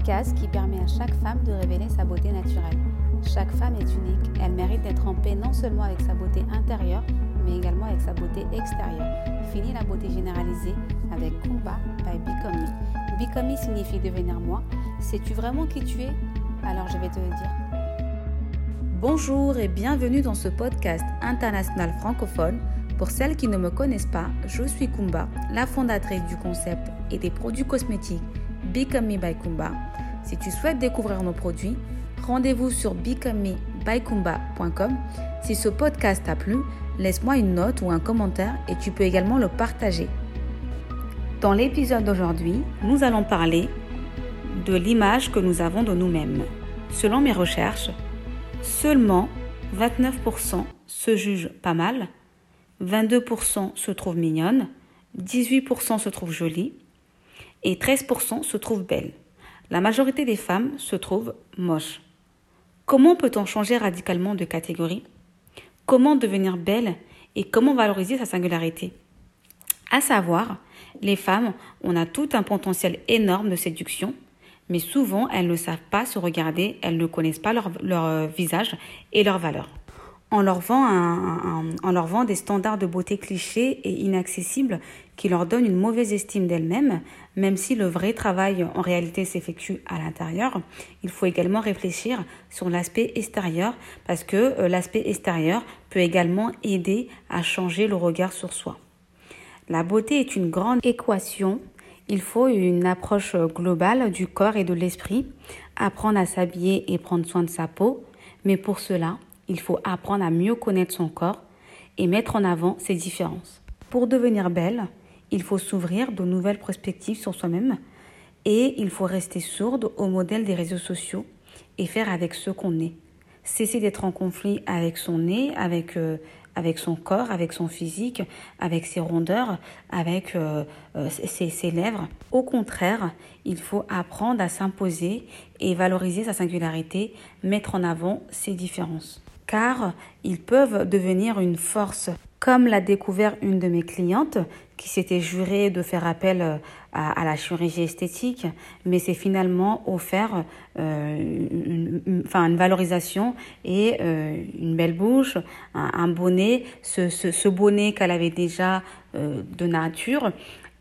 podcast qui permet à chaque femme de révéler sa beauté naturelle. Chaque femme est unique, elle mérite d'être en paix non seulement avec sa beauté intérieure, mais également avec sa beauté extérieure. Fini la beauté généralisée avec Kumba by Become Me. Signifie devenir moi. Sais-tu vraiment qui tu es? Alors je vais te le dire. Bonjour et bienvenue dans ce podcast international francophone. Pour celles qui ne me connaissent pas, je suis Kumba, la fondatrice du concept et des produits cosmétiques Become Me by Kumba. Si tu souhaites découvrir nos produits, rendez-vous sur becomemebykumba.com. Si ce podcast t'a plu, laisse-moi une note ou un commentaire et tu peux également le partager. Dans l'épisode d'aujourd'hui, nous allons parler de l'image que nous avons de nous-mêmes. Selon mes recherches, seulement 29% se jugent pas mal, 22% se trouvent mignonnes, 18% se trouvent jolies et 13% se trouvent belles. La majorité des femmes se trouvent moches. Comment peut-on changer radicalement de catégorie? Comment devenir belle et comment valoriser sa singularité? À savoir, les femmes, on a tout un potentiel énorme de séduction, mais souvent elles ne savent pas se regarder, elles ne connaissent pas leur, leur visage et leurs valeurs on leur, vend un, leur vend des standards de beauté clichés et inaccessibles qui leur donnent une mauvaise estime d'elles-mêmes, même si le vrai travail en réalité s'effectue à l'intérieur. Il faut également réfléchir sur l'aspect extérieur parce que euh, l'aspect extérieur peut également aider à changer le regard sur soi. La beauté est une grande équation. Il faut une approche globale du corps et de l'esprit, apprendre à s'habiller et prendre soin de sa peau, mais pour cela, il faut apprendre à mieux connaître son corps et mettre en avant ses différences. Pour devenir belle, il faut s'ouvrir de nouvelles perspectives sur soi-même et il faut rester sourde au modèle des réseaux sociaux et faire avec ce qu'on est. Cesser d'être en conflit avec son nez, avec, euh, avec son corps, avec son physique, avec ses rondeurs, avec euh, euh, ses, ses lèvres. Au contraire, il faut apprendre à s'imposer et valoriser sa singularité, mettre en avant ses différences car ils peuvent devenir une force. Comme l'a découvert une de mes clientes qui s'était jurée de faire appel euh, à, la chirurgie esthétique, mais c'est finalement offert euh, une, enfin, une valorisation et euh, une belle bouche, un, bonnet, ce, ce, bonnet qu'elle avait déjà de nature,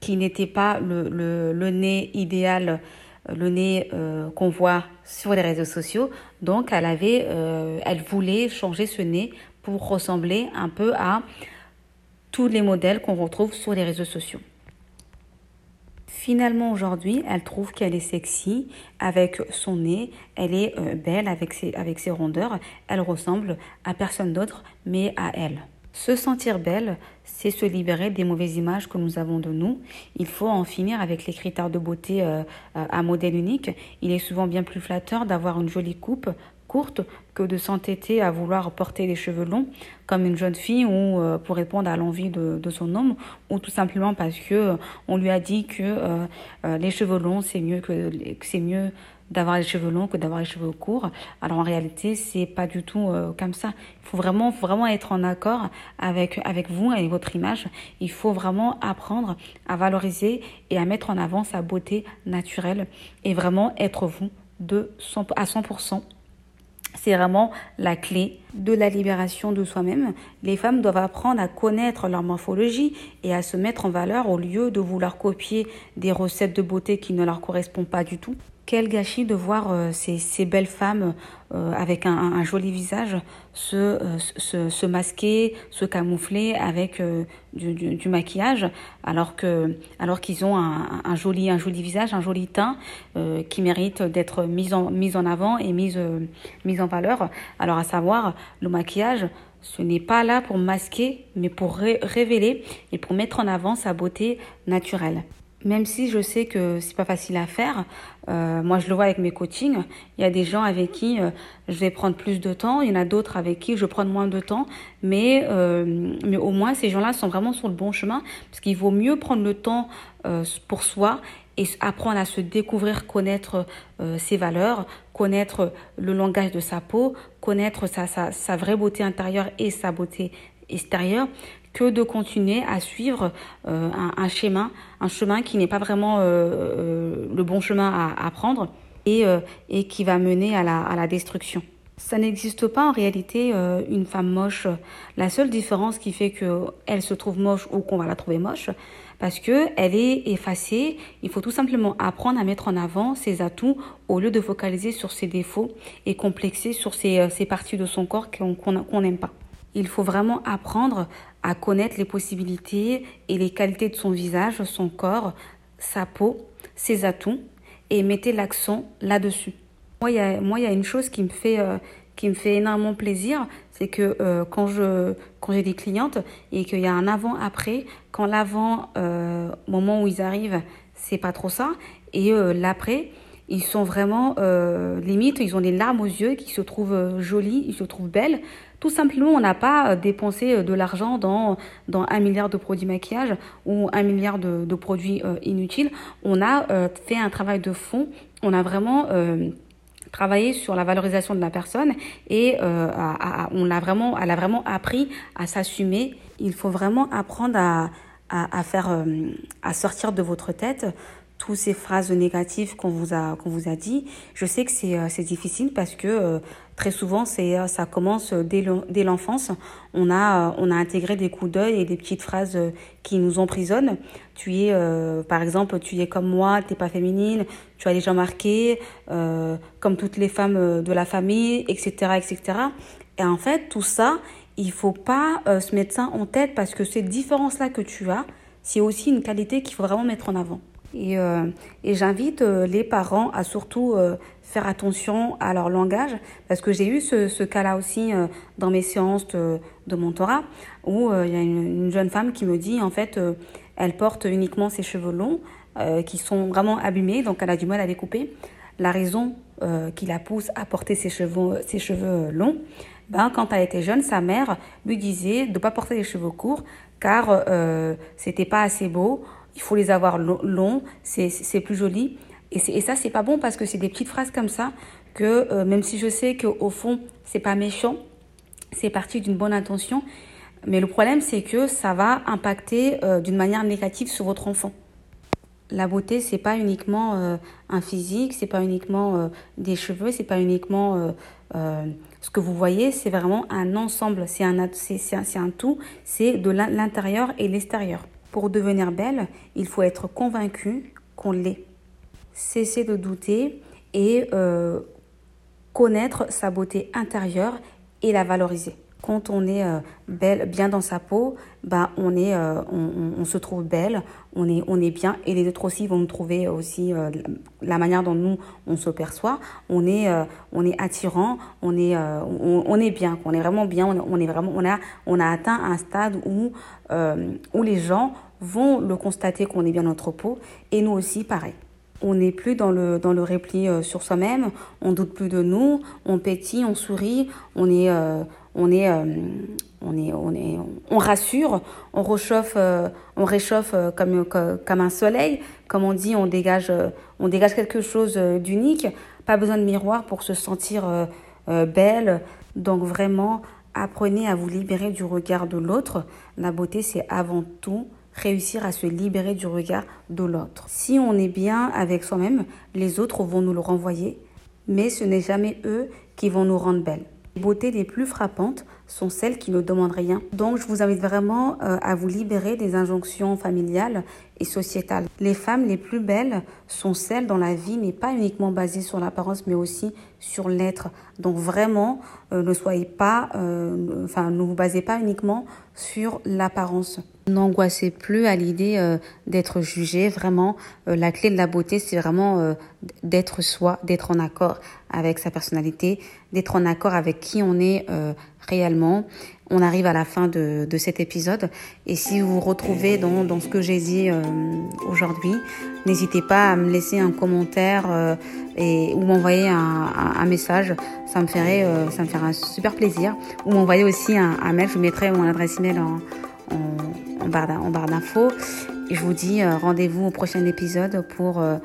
qui n'était pas le, le, le nez idéal le nez euh, qu'on voit sur les réseaux sociaux. Donc, elle avait, euh, elle voulait changer ce nez pour ressembler un peu à tous les modèles qu'on retrouve sur les réseaux sociaux. Finalement, aujourd'hui, elle trouve qu'elle est sexy avec son nez, elle est euh, belle avec ses rondeurs, elle ressemble à personne d'autre, mais à elle. Se sentir belle, c'est se libérer des mauvaises images que nous avons de nous. Il faut en finir avec les critères de beauté euh, à modèle unique. Il est souvent bien plus flatteur d'avoir une jolie coupe courte que de s'entêter à vouloir porter les cheveux longs comme une jeune fille ou euh, pour répondre à l'envie de, son homme ou tout simplement parce que euh, on lui a dit que les cheveux longs c'est mieux que c'est mieux d'avoir les cheveux longs que d'avoir les cheveux courts. Alors en réalité, c'est pas du tout euh, comme ça. Il faut vraiment, vraiment être en accord avec, avec vous et votre image. Il faut vraiment apprendre à valoriser et à mettre en avant sa beauté naturelle et vraiment être vous de 100, à 100%. C'est vraiment la clé de la libération de soi-même. Les femmes doivent apprendre à connaître leur morphologie et à se mettre en valeur au lieu de vouloir copier des recettes de beauté qui ne leur correspondent pas du tout. Quel gâchis de voir euh, ces, belles femmes euh, avec un, joli visage se, euh, se, se, masquer, se camoufler avec du, maquillage, alors que alors qu'ils ont un, joli un joli visage, un joli teint qui mérite d'être mis en mis en avant et mis mis en valeur. Alors à savoir le maquillage, ce n'est pas là pour masquer, mais pour révéler et pour mettre en avant sa beauté naturelle même si je sais que c'est pas facile à faire, euh, moi je le vois avec mes coachings, il y a des gens avec qui euh, je vais prendre plus de temps, il y en a d'autres avec qui je prends moins de temps, mais, euh, mais au moins ces gens-là sont vraiment sur le bon chemin, parce qu'il vaut mieux prendre le temps pour soi et apprendre à se découvrir, connaître ses valeurs, connaître le langage de sa peau, connaître sa, sa, sa vraie beauté intérieure et sa beauté extérieure, que de continuer à suivre un, un, schéma, un chemin qui n'est pas vraiment le bon chemin à, prendre. et, qui va mener à la, destruction. Ça n'existe pas en réalité une femme moche. La seule différence qui fait qu'elle se trouve moche ou qu'on va la trouver moche, parce que elle est effacée. Il faut tout simplement apprendre à mettre en avant ses atouts au lieu de focaliser sur ses défauts et complexer sur ces, euh, parties de son corps qu'on n'aime pas. Il faut vraiment apprendre à connaître les possibilités et les qualités de son visage, son corps, sa peau, ses atouts et mettez l'accent là-dessus. Moi, il y a, une chose qui me fait, euh, qui me fait énormément plaisir, c'est que euh, quand j'ai des clientes et qu'il y a un avant après, quand l'avant euh, moment où ils arrivent, c'est pas trop ça et euh, l'après, ils sont vraiment euh, limite, ils ont des larmes aux yeux qui se trouvent jolies, ils se trouvent belles. Tout simplement, on n'a pas dépensé de l'argent dans, dans un milliard de produits maquillage ou un milliard de, produits inutiles. On a fait un travail de fond. On a vraiment travailler sur la valorisation de la personne et euh, on l'a vraiment, elle a vraiment appris à s'assumer. Il faut vraiment apprendre euh, à sortir de votre tête tous ces phrases négatives qu'on vous a qu'on vous a dit. Je sais que c'est euh, c'est difficile parce que euh, très souvent c'est euh, ça commence dès dès l'enfance. On a on a intégré des coups d'œil et des petites phrases qui nous emprisonnent. Tu es par exemple tu es comme moi, t'es pas féminine, tu as les jambes marquées, comme toutes les femmes de la famille, etc., etc. Et en fait tout ça, il faut pas se mettre ça en tête parce que ces différences là que tu as, c'est aussi une qualité qu'il faut vraiment mettre en avant. Et, euh, et j'invite euh, les parents à surtout euh, faire attention à leur langage, parce que j'ai eu ce, cas-là aussi dans mes séances de, de mentorat, où il y a une, une, jeune femme qui me dit, en fait, elle porte uniquement ses cheveux longs, qui sont vraiment abîmés, donc elle a du mal à les couper. La raison qui la pousse à porter ses cheveux, ses cheveux longs, ben, quand elle était jeune, sa mère lui disait de ne pas porter les cheveux courts, car euh, c'était pas assez beau il faut les avoir longs, c'est plus joli. Et, et ça, c'est pas bon parce que c'est des petites phrases comme ça que euh, même si je sais qu'au fond, c'est pas méchant, c'est parti d'une bonne intention, mais le problème, c'est que ça va impacter euh, d'une manière négative sur votre enfant. La beauté, c'est pas uniquement euh, un physique, c'est pas uniquement des cheveux, c'est pas uniquement ce que vous voyez, c'est vraiment un ensemble, c'est un, un tout, c'est de l'intérieur et l'extérieur. Pour devenir belle, il faut être convaincu qu'on l'est. Cesser de douter et euh, connaître sa beauté intérieure et la valoriser. Quand on est euh, belle, bien dans sa peau, bah on est, euh, on, se trouve belle, on est, on est bien, et les autres aussi vont nous trouver aussi la manière dont nous on se perçoit. On est, on est attirant, on est, on, est bien, on est vraiment bien, on, est vraiment, on a, on a atteint un stade où, où les gens vont le constater qu'on est bien notre peau. Et nous aussi pareil. On n'est plus dans le, dans le repli euh, sur soi-même, on doute plus de nous, on pétille, on sourit, on est, euh, on est, euh, on est, on est, on rassure, on réchauffe, on réchauffe comme, comme un soleil, comme on dit, on dégage, on dégage quelque chose d'unique. Pas besoin de miroir pour se sentir belle. Donc vraiment, apprenez à vous libérer du regard de l'autre. La beauté, c'est avant tout réussir à se libérer du regard de l'autre. Si on est bien avec soi-même, les autres vont nous le renvoyer, mais ce n'est jamais eux qui vont nous rendre belles. Les beautés les plus frappantes sont celles qui ne demandent rien. Donc je vous invite vraiment euh, à vous libérer des injonctions familiales et sociétales. Les femmes les plus belles sont celles dont la vie n'est pas uniquement basée sur l'apparence mais aussi sur l'être. Donc vraiment euh, ne soyez pas, euh, enfin ne vous basez pas uniquement sur l'apparence. N'angoissez plus à l'idée euh, d'être jugé. Vraiment, euh, la clé de la beauté, c'est vraiment euh, d'être soi, d'être en accord avec sa personnalité, d'être en accord avec qui on est réellement. On arrive à la fin de, de, cet épisode. Et si vous vous retrouvez dans, dans ce que j'ai dit aujourd'hui, n'hésitez pas à me laisser un commentaire et, ou m'envoyer un, un, message. Ça me ferait, ça me ferait un super plaisir. Ou m'envoyer aussi un, un mail. Je mettrai mon adresse email en en, barre d'infos. Je vous dis euh, rendez-vous au prochain épisode pour, euh,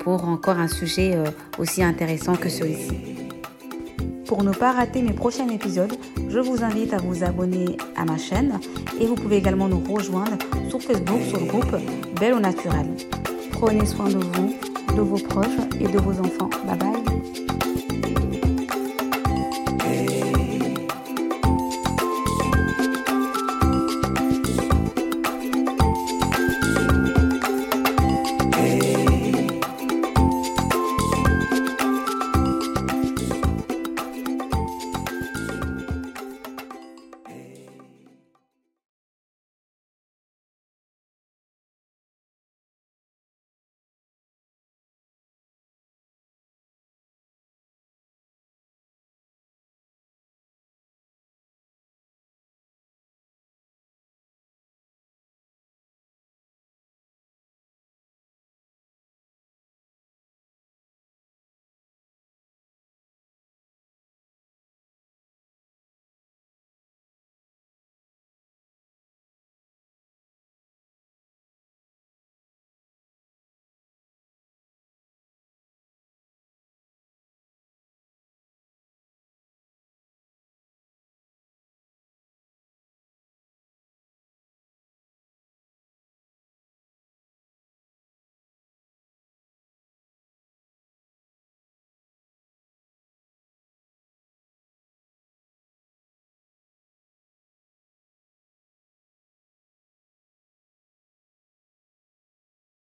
pour encore un sujet euh, aussi intéressant que celui-ci. Pour ne pas rater mes prochains épisodes, je vous invite à vous abonner à ma chaîne et vous pouvez également nous rejoindre sur Facebook sur le groupe Belle au Naturel. Prenez soin de vous, de vos proches et de vos enfants. Bye bye